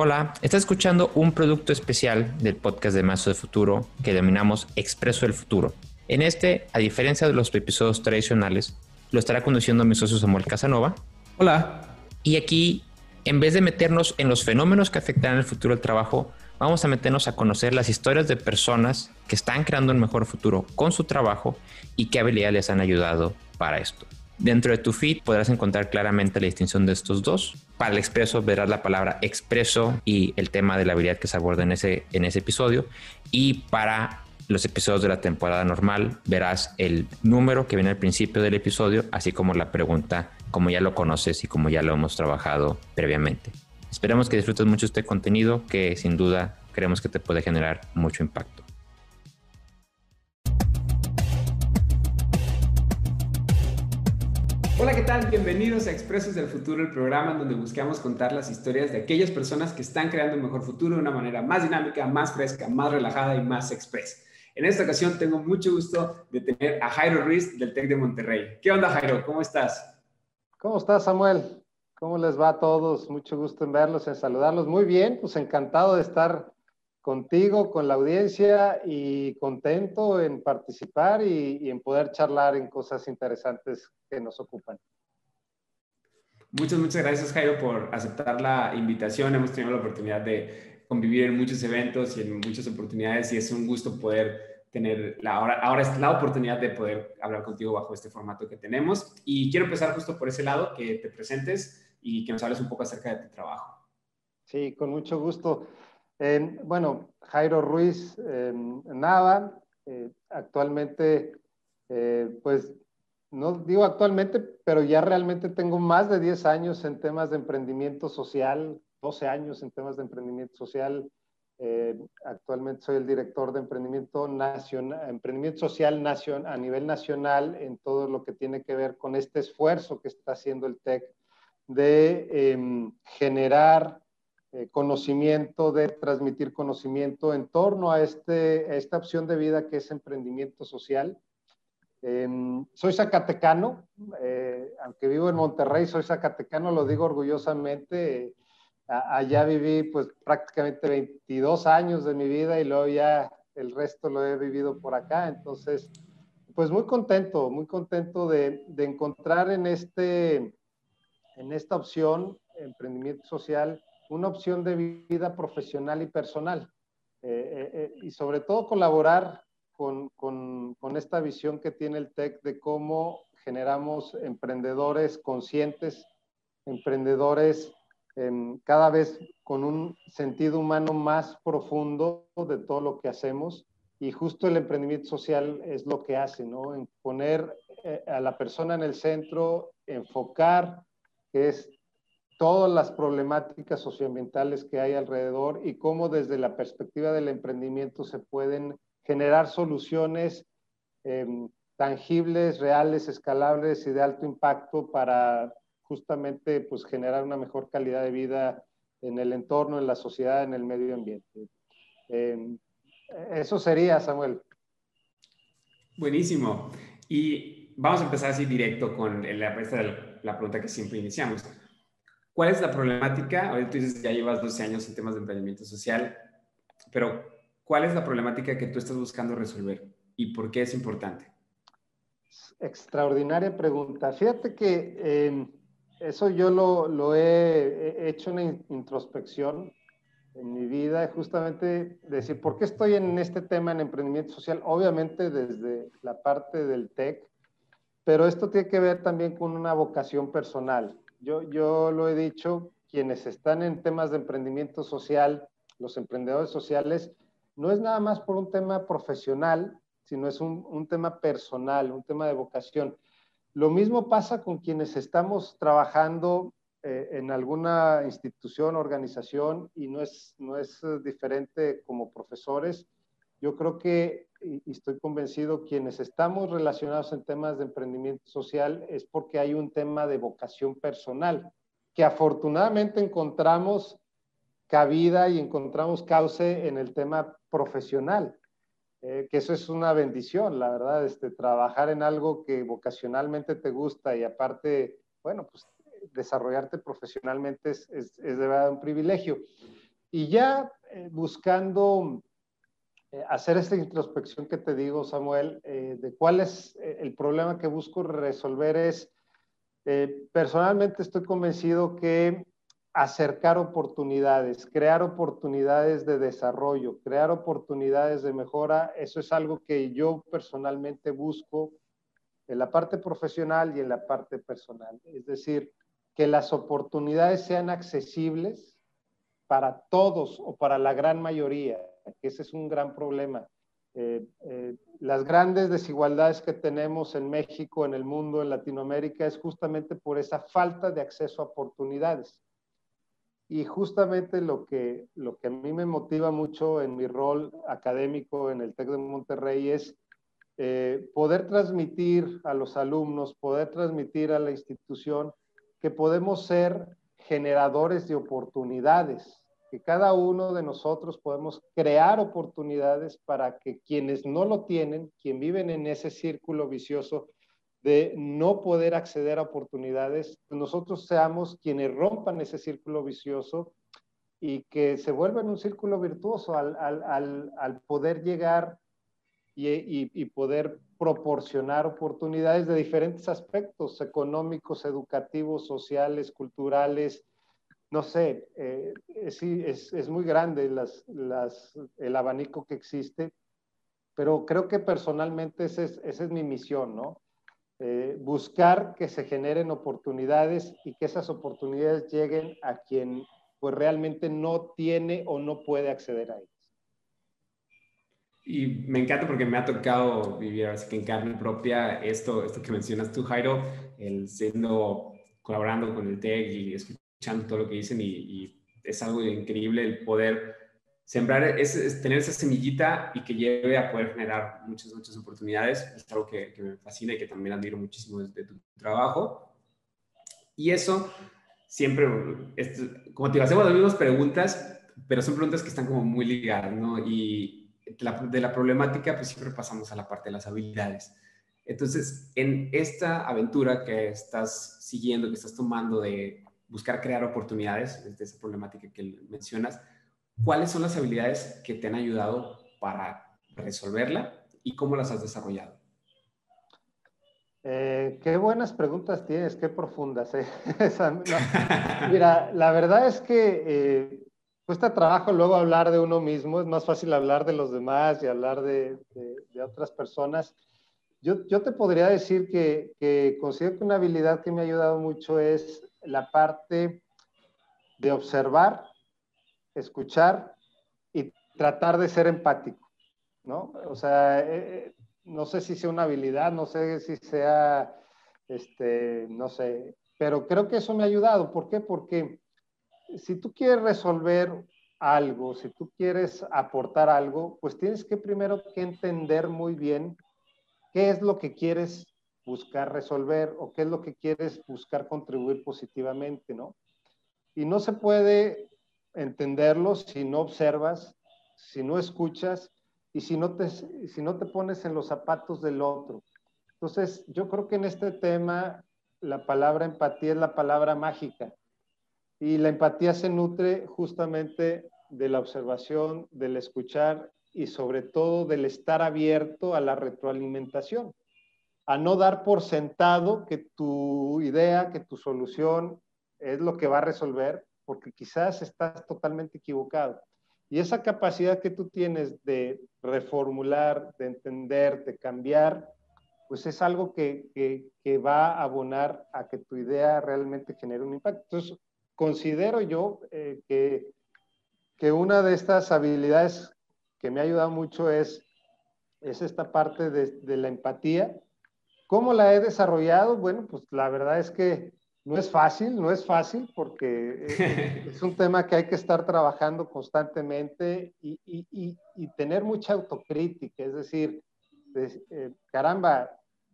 Hola, estás escuchando un producto especial del podcast de Mazo de Futuro que denominamos Expreso del Futuro. En este, a diferencia de los episodios tradicionales, lo estará conduciendo mi socio Samuel Casanova. Hola. Y aquí, en vez de meternos en los fenómenos que afectarán el futuro del trabajo, vamos a meternos a conocer las historias de personas que están creando un mejor futuro con su trabajo y qué habilidades les han ayudado para esto. Dentro de tu feed podrás encontrar claramente la distinción de estos dos. Para el expreso verás la palabra expreso y el tema de la habilidad que se aborda en ese, en ese episodio. Y para los episodios de la temporada normal verás el número que viene al principio del episodio, así como la pregunta, como ya lo conoces y como ya lo hemos trabajado previamente. Esperemos que disfrutes mucho este contenido que sin duda creemos que te puede generar mucho impacto. Hola, ¿qué tal? Bienvenidos a Expresos del Futuro, el programa donde buscamos contar las historias de aquellas personas que están creando un mejor futuro de una manera más dinámica, más fresca, más relajada y más expresa. En esta ocasión tengo mucho gusto de tener a Jairo Ruiz del TEC de Monterrey. ¿Qué onda, Jairo? ¿Cómo estás? ¿Cómo estás, Samuel? ¿Cómo les va a todos? Mucho gusto en verlos, en saludarlos. Muy bien, pues encantado de estar contigo, con la audiencia y contento en participar y, en poder charlar en cosas interesantes que nos ocupan. Muchas, muchas gracias Jairo por aceptar la invitación. Hemos tenido la oportunidad de convivir en muchos eventos y en muchas oportunidades y es un gusto poder tener la, ahora, ahora es la oportunidad de poder hablar contigo bajo este formato que tenemos. Y quiero empezar justo por ese lado, que te presentes y que nos hables un poco acerca de tu trabajo. Sí, con mucho gusto bueno, Jairo Ruiz Nava, eh, actualmente, eh, pues no digo actualmente, pero ya realmente tengo más de 10 años en temas de emprendimiento social, 12 años en temas de emprendimiento social. Eh, actualmente soy el director de emprendimiento, nacional, emprendimiento social a nivel nacional en todo lo que tiene que ver con este esfuerzo que está haciendo el TEC de em, generar eh, conocimiento, de transmitir conocimiento en torno a, este, esta opción de vida que es emprendimiento social. Em, soy zacatecano, eh, aunque vivo en Monterrey, soy zacatecano, lo digo orgullosamente. allá viví pues prácticamente 22 años de mi vida y luego ya el resto lo he vivido por acá. Entonces, pues muy contento, muy contento de, de encontrar en, este, en esta opción, emprendimiento social, una opción de vida profesional y personal. Eh, eh, eh, y sobre todo colaborar con, con, con, esta visión que tiene el TEC de cómo generamos emprendedores conscientes, emprendedores em, cada vez con un sentido humano más profundo de todo lo que hacemos. Y justo el emprendimiento social es lo que hace, ¿no? En poner a la persona en el centro, enfocar, que es todas las problemáticas socioambientales que hay alrededor y cómo desde la perspectiva del emprendimiento se pueden generar soluciones em, tangibles, reales, escalables y de alto impacto para justamente pues, generar una mejor calidad de vida en el entorno, en la sociedad, en el medio ambiente. Em, eso sería, Samuel. Buenísimo. Y vamos a empezar así directo con la, la pregunta que siempre iniciamos. ¿Cuál es la problemática? Ahorita tú dices, ya llevas 12 años en temas de emprendimiento social, pero ¿cuál es la problemática que tú estás buscando resolver y por qué es importante? Extraordinaria pregunta. Fíjate que em, eso yo lo, lo he, hecho una introspección en mi vida, justamente decir, ¿por qué estoy en este tema en emprendimiento social? Obviamente desde la parte del TEC, pero esto tiene que ver también con una vocación personal. Yo, yo lo he dicho, quienes están en temas de emprendimiento social, los emprendedores sociales, no es nada más por un tema profesional, sino es un, tema personal, un tema de vocación. Lo mismo pasa con quienes estamos trabajando eh, en alguna institución, organización, y no es, no es diferente como profesores. Yo creo que y, estoy convencido, quienes estamos relacionados en temas de emprendimiento social es porque hay un tema de vocación personal, que afortunadamente encontramos cabida y encontramos cauce en el tema profesional, eh, que eso es una bendición, la verdad, este, trabajar en algo que vocacionalmente te gusta y aparte, bueno, pues desarrollarte profesionalmente es, es, es de verdad un privilegio. y ya eh, buscando eh, hacer esta introspección que te digo, Samuel, eh, de cuál es el problema que busco resolver es, personalmente estoy convencido que acercar oportunidades, crear oportunidades de desarrollo, crear oportunidades de mejora, eso es algo que yo personalmente busco en la parte profesional y en la parte personal. Es decir, que las oportunidades sean accesibles para todos o para la gran mayoría, ese es un gran problema. Eh, eh, las grandes desigualdades que tenemos en México, en el mundo, en Latinoamérica, es justamente por esa falta de acceso a oportunidades. Y justamente lo que, lo que a mí me motiva mucho en mi rol académico en el TEC de Monterrey es eh, poder transmitir a los alumnos, poder transmitir a la institución que podemos ser generadores de oportunidades, que cada uno de nosotros podemos crear oportunidades para que quienes no lo tienen, quien viven en ese círculo vicioso de no poder acceder a oportunidades, nosotros seamos quienes rompan ese círculo vicioso y que se vuelva en un círculo virtuoso al, al, al poder llegar y, poder proporcionar oportunidades de diferentes aspectos, económicos, educativos, sociales, culturales. No sé, eh, es, es, muy grande las, las, el abanico que existe, pero creo que personalmente esa es, esa es mi misión, ¿no? Eh, buscar que se generen oportunidades y que esas oportunidades lleguen a quien pues realmente no tiene o no puede acceder a ellas. Y me encanta porque me ha tocado vivir así que en carne propia esto, esto que mencionas tú, Jairo, el siendo, colaborando con el TEC y escuchando todo lo que dicen y, es algo increíble el poder sembrar, es, tener esa semillita y que lleve a poder generar muchas, muchas oportunidades. Es algo que, me fascina y que también admiro muchísimo de, tu trabajo. Y eso siempre, como te digo, hacemos las mismas preguntas, pero son preguntas que están como muy ligadas, ¿no? Y, de la problemática, pues siempre pasamos a la parte de las habilidades. Entonces, en esta aventura que estás siguiendo, que estás tomando de buscar crear oportunidades, desde esa problemática que mencionas, ¿cuáles son las habilidades que te han ayudado para resolverla y cómo las has desarrollado? Eh, qué buenas preguntas tienes, qué profundas. Eh. mira, la verdad es que eh, cuesta trabajo luego hablar de uno mismo, es más fácil hablar de los demás y hablar de, otras personas. Yo, yo, te podría decir que, que, considero que una habilidad que me ha ayudado mucho es la parte de observar, escuchar y tratar de ser empático, ¿no? O sea, eh, eh, no sé si sea una habilidad, no sé si sea, este, no sé, pero creo que eso me ha ayudado. ¿Por qué? Porque si tú quieres resolver algo, si tú quieres aportar algo, pues tienes que primero que entender muy bien qué es lo que quieres buscar resolver o qué es lo que quieres buscar contribuir positivamente, ¿no? Y no se puede entenderlo si no observas, si no escuchas y si no te, si no te pones en los zapatos del otro. Entonces, yo creo que en este tema la palabra empatía es la palabra mágica y la empatía se nutre justamente de la observación, del escuchar y sobre todo del estar abierto a la retroalimentación, a no dar por sentado que tu idea, que tu solución es lo que va a resolver, porque quizás estás totalmente equivocado. Y esa capacidad que tú tienes de reformular, de entender, de cambiar, pues es algo que, que, va a abonar a que tu idea realmente genere un impacto. Entonces, considero yo eh, que, que, una de estas habilidades que me ha ayudado mucho es, es esta parte de, de, la empatía. ¿Cómo la he desarrollado? Bueno, pues la verdad es que no es fácil, no es fácil porque eh, es un tema que hay que estar trabajando constantemente y, y, y, tener mucha autocrítica, es decir, eh, caramba,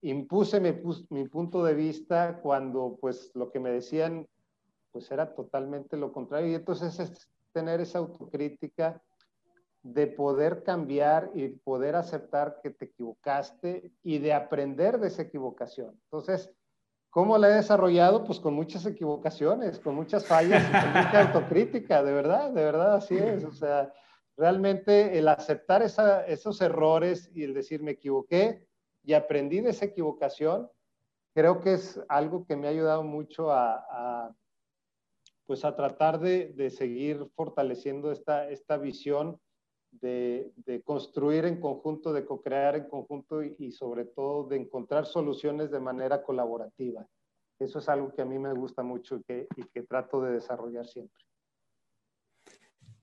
impuse mi, mi, punto de vista cuando pues lo que me decían pues era totalmente lo contrario. Y entonces es tener esa autocrítica de poder cambiar y poder aceptar que te equivocaste y de aprender de esa equivocación. Entonces, ¿Cómo la he desarrollado? Pues con muchas equivocaciones, con muchas fallas y con mucha autocrítica, de verdad, de verdad, así es. O sea, realmente el aceptar esos errores y el decir me equivoqué y aprendí de esa equivocación, creo que es algo que me ha ayudado mucho a, pues a tratar de, seguir fortaleciendo esta, esta visión de, construir en conjunto, de co-crear en conjunto y, sobre todo de encontrar soluciones de manera colaborativa. Eso es algo que a mí me gusta mucho y que, trato de desarrollar siempre.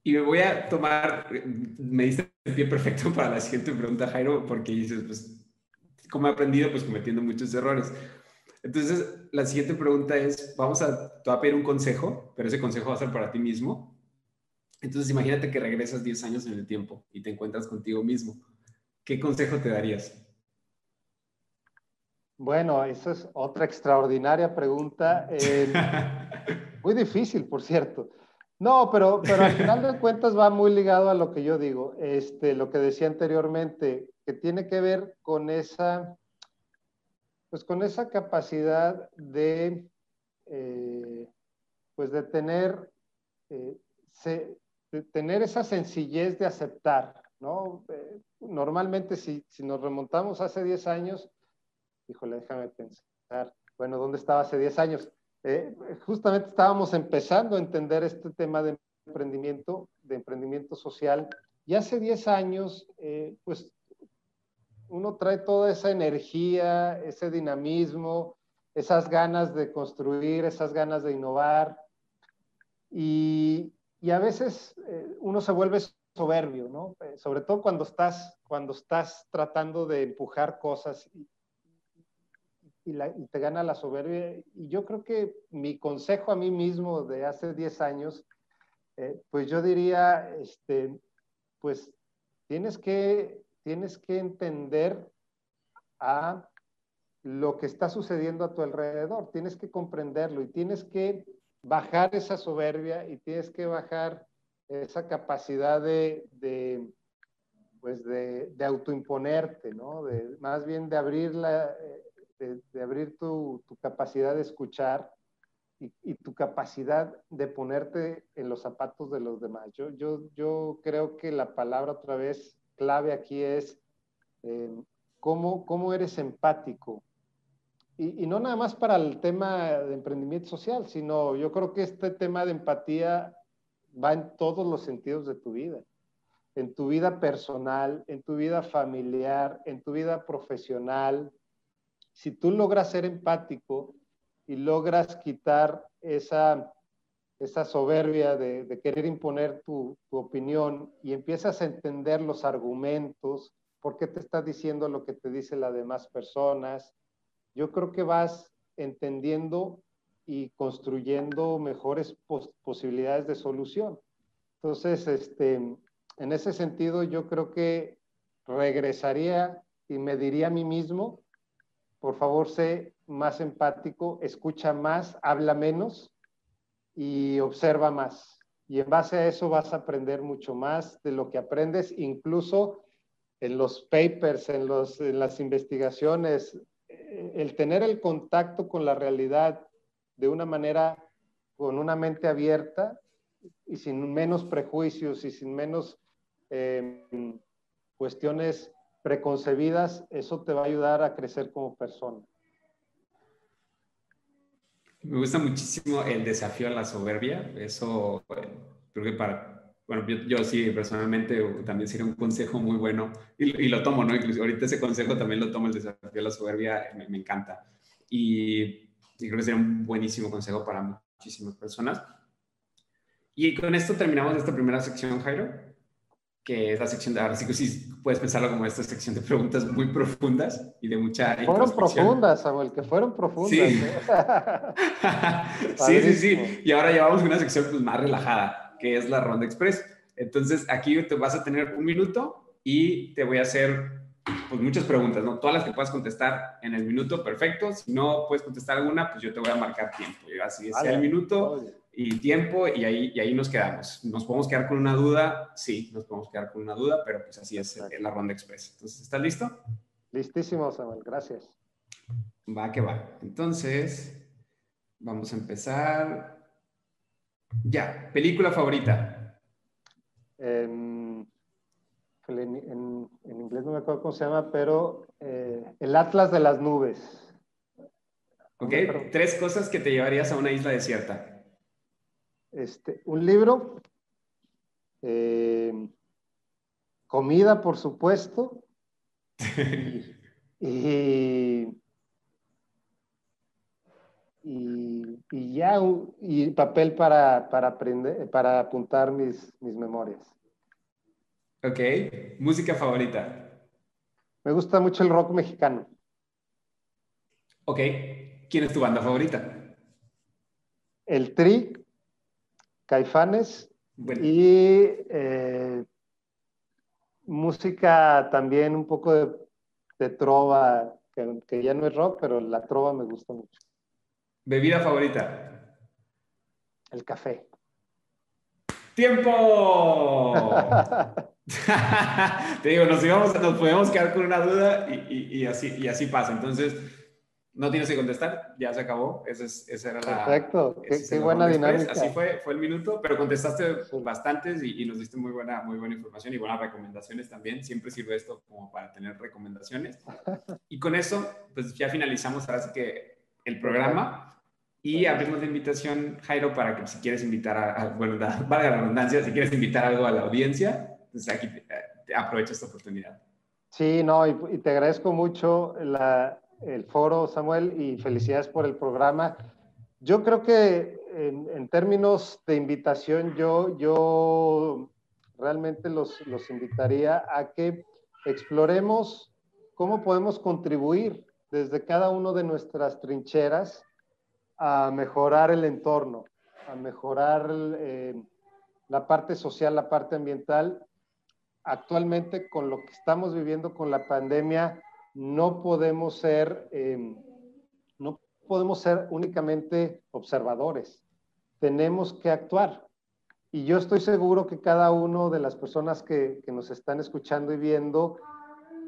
Y me voy a tomar, me diste el pie perfecto para la siguiente pregunta, Jairo, porque dices, pues, ¿cómo he aprendido? Pues cometiendo muchos errores. Entonces, la siguiente pregunta es, vamos a, te voy a pedir un consejo, pero ese consejo va a ser para ti mismo. Entonces, imagínate que regresas 10 años en el tiempo y te encuentras contigo mismo. ¿Qué consejo te darías? Bueno, esa es otra extraordinaria pregunta. Eh, muy difícil, por cierto. No, pero, pero al final de cuentas va muy ligado a lo que yo digo, este, lo que decía anteriormente, que tiene que ver con esa, pues con esa capacidad de, eh, pues de tener eh, tener esa sencillez de aceptar, ¿no? Eh, normalmente si, si, nos remontamos hace 10 años, híjole, déjame pensar, bueno, ¿dónde estaba hace 10 años? Eh, justamente estábamos empezando a entender este tema de emprendimiento, de emprendimiento social, y hace 10 años, eh, pues uno trae toda esa energía, ese dinamismo, esas ganas de construir, esas ganas de innovar, y, y a veces eh, uno se vuelve soberbio, ¿no? Eh, sobre todo cuando estás, cuando estás tratando de empujar cosas y, te gana la soberbia. Y yo creo que mi consejo a mí mismo de hace 10 años, eh, pues yo diría, este, pues tienes que, tienes que entender a lo que está sucediendo a tu alrededor, tienes que comprenderlo y tienes que bajar esa soberbia y tienes que bajar esa capacidad de, pues de, autoimponerte, ¿no? De, más bien de abrir, la, de, abrir tu, capacidad de escuchar y, tu capacidad de ponerte en los zapatos de los demás. Yo, yo, yo creo que la palabra otra vez clave aquí es eh, cómo, cómo eres empático y, no nada más para el tema de emprendimiento social, sino yo creo que este tema de empatía va en todos los sentidos de tu vida, en tu vida personal, en tu vida familiar, en tu vida profesional. Si tú logras ser empático y logras quitar esa, esa soberbia de, querer imponer tu, tu opinión y empiezas a entender los argumentos, por qué te estás diciendo lo que te dicen las demás personas, yo creo que vas entendiendo y construyendo mejores posibilidades de solución. Entonces, este, en ese sentido, yo creo que regresaría y me diría a mí mismo, por favor, sé más empático, escucha más, habla menos y observa más. Y en base a eso vas a aprender mucho más de lo que aprendes, incluso en los papers, en, los, en las investigaciones el tener el contacto con la realidad de una manera, con una mente abierta y sin menos prejuicios y sin menos em, cuestiones preconcebidas, eso te va a ayudar a crecer como persona. Me gusta muchísimo el desafío a la soberbia. Eso creo que para bueno, yo, sí, personalmente también sería un consejo muy bueno y, lo tomo, ¿no? Incluso ahorita ese consejo también lo tomo, el desafío de la soberbia, me, encanta. Y, creo que sería un buenísimo consejo para muchísimas personas. Y con esto terminamos esta primera sección, Jairo, que es la sección de, ahora sí que sí puedes pensarlo como esta sección de preguntas muy profundas y de mucha Fueron profundas, Samuel, que fueron profundas. Sí. ¿eh? sí, sí, sí. Y ahora llevamos una sección pues, más relajada que es la ronda express. Entonces, aquí te vas a tener un minuto y te voy a hacer pues, muchas preguntas, ¿no? Todas las que puedas contestar en el minuto, perfecto. Si no puedes contestar alguna, pues yo te voy a marcar tiempo. Así es, el minuto y tiempo y ahí, y ahí nos quedamos. ¿Nos podemos quedar con una duda? Sí, nos podemos quedar con una duda, pero pues así es la ronda express. Entonces, ¿estás listo? Listísimo, Samuel. Gracias. Va que va. Entonces, vamos a empezar. Ya, película favorita. en, inglés no me acuerdo cómo se llama, pero eh, El Atlas de las Nubes. Ok, tres cosas que te llevarías a una isla desierta. Este, un libro, eh, comida, por supuesto, y, y, ya, y papel para, para, aprender, para apuntar mis, mis memorias. Ok, música favorita. Me gusta mucho el rock mexicano. Ok, ¿quién es tu banda favorita? El Tri, Caifanes y eh, música también un poco de, trova, que, ya no es rock, pero la trova me gusta mucho. ¿Bebida favorita? El café. ¡Tiempo! Te digo, nos, íbamos, nos podemos quedar con una duda y, así, y así pasa. Entonces, no tienes que contestar, ya se acabó. Esa, es, esa era la. Perfecto, qué, buena dinámica. Así fue, fue el minuto, pero contestaste bastantes y, nos diste muy buena, muy buena información y buenas recomendaciones también. Siempre sirve esto como para tener recomendaciones. Y con eso, pues ya finalizamos ahora sí que el programa y abrimos la invitación, Jairo, para que si quieres invitar a, bueno, valga la redundancia, si quieres invitar algo a la audiencia, pues aquí aprovecha esta oportunidad. Sí, no, y te agradezco mucho la, el foro, Samuel, y felicidades por el programa. Yo creo que en, términos de invitación, yo, yo realmente los, los invitaría a que exploremos cómo podemos contribuir desde cada uno de nuestras trincheras a mejorar el entorno, a mejorar eh, la parte social, la parte ambiental. Actualmente, con lo que estamos viviendo con la pandemia, no podemos ser, em, no podemos ser únicamente observadores. Tenemos que actuar. Y yo estoy seguro que cada uno de las personas que, nos están escuchando y viendo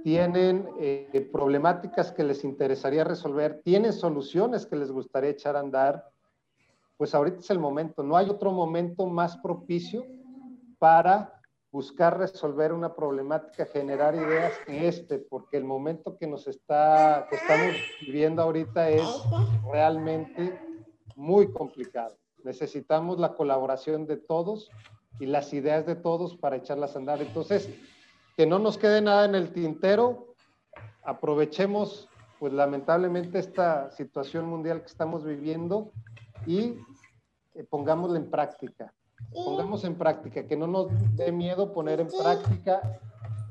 tienen eh, problemáticas que les interesaría resolver, tienen soluciones que les gustaría echar a andar, pues ahorita es el momento. No hay otro momento más propicio para buscar resolver una problemática, generar ideas que este, porque el momento que nos está, que estamos viviendo ahorita es realmente muy complicado. Necesitamos la colaboración de todos y las ideas de todos para echarlas a andar. Entonces, que no nos quede nada en el tintero, aprovechemos, pues lamentablemente, esta situación mundial que estamos viviendo y eh, pongámosla en práctica pongamos en práctica, que no nos dé miedo poner en práctica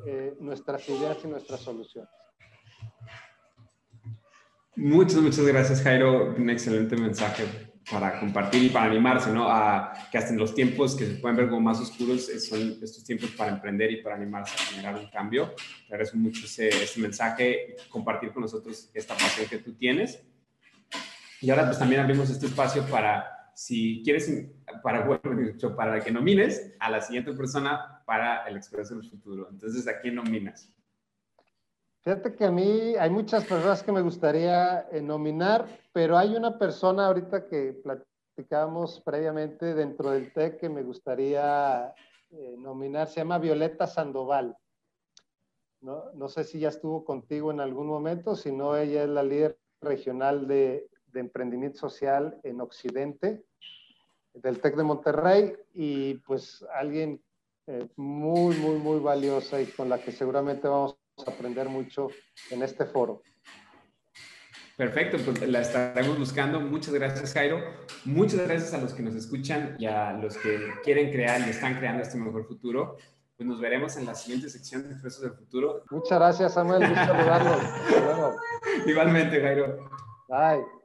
eh, nuestras ideas y nuestras soluciones. Muchas, muchas gracias, Jairo. Un excelente mensaje para compartir y para animarse, ¿no? A que hasta en los tiempos que se pueden ver como más oscuros, eh, son estos tiempos para emprender y para animarse a generar un cambio. Te agradezco mucho ese, ese mensaje, compartir con nosotros esta pasión que tú tienes. Y ahora pues también abrimos este espacio para si quieres, para, para que nomines a la siguiente persona para el Expreso del Futuro. Entonces, ¿a quién nominas? Fíjate que a mí hay muchas personas que me gustaría eh, nominar, pero hay una persona ahorita que platicábamos previamente dentro del TEC que me gustaría eh, nominar, se llama Violeta Sandoval. No, no sé si ya estuvo contigo en algún momento, si no, ella es la líder regional de de emprendimiento social en Occidente, del TEC de Monterrey, y pues alguien eh, muy, muy, muy valiosa y con la que seguramente vamos aprender mucho en este foro. Perfecto, pues la estaremos buscando. Muchas gracias, Jairo. Muchas gracias a los que nos escuchan y a los que quieren crear y están creando este mejor futuro. Pues nos veremos en la siguiente sección de Expresos del Futuro. Muchas gracias, Samuel. Gusto saludarlos. Igualmente, Jairo. Bye.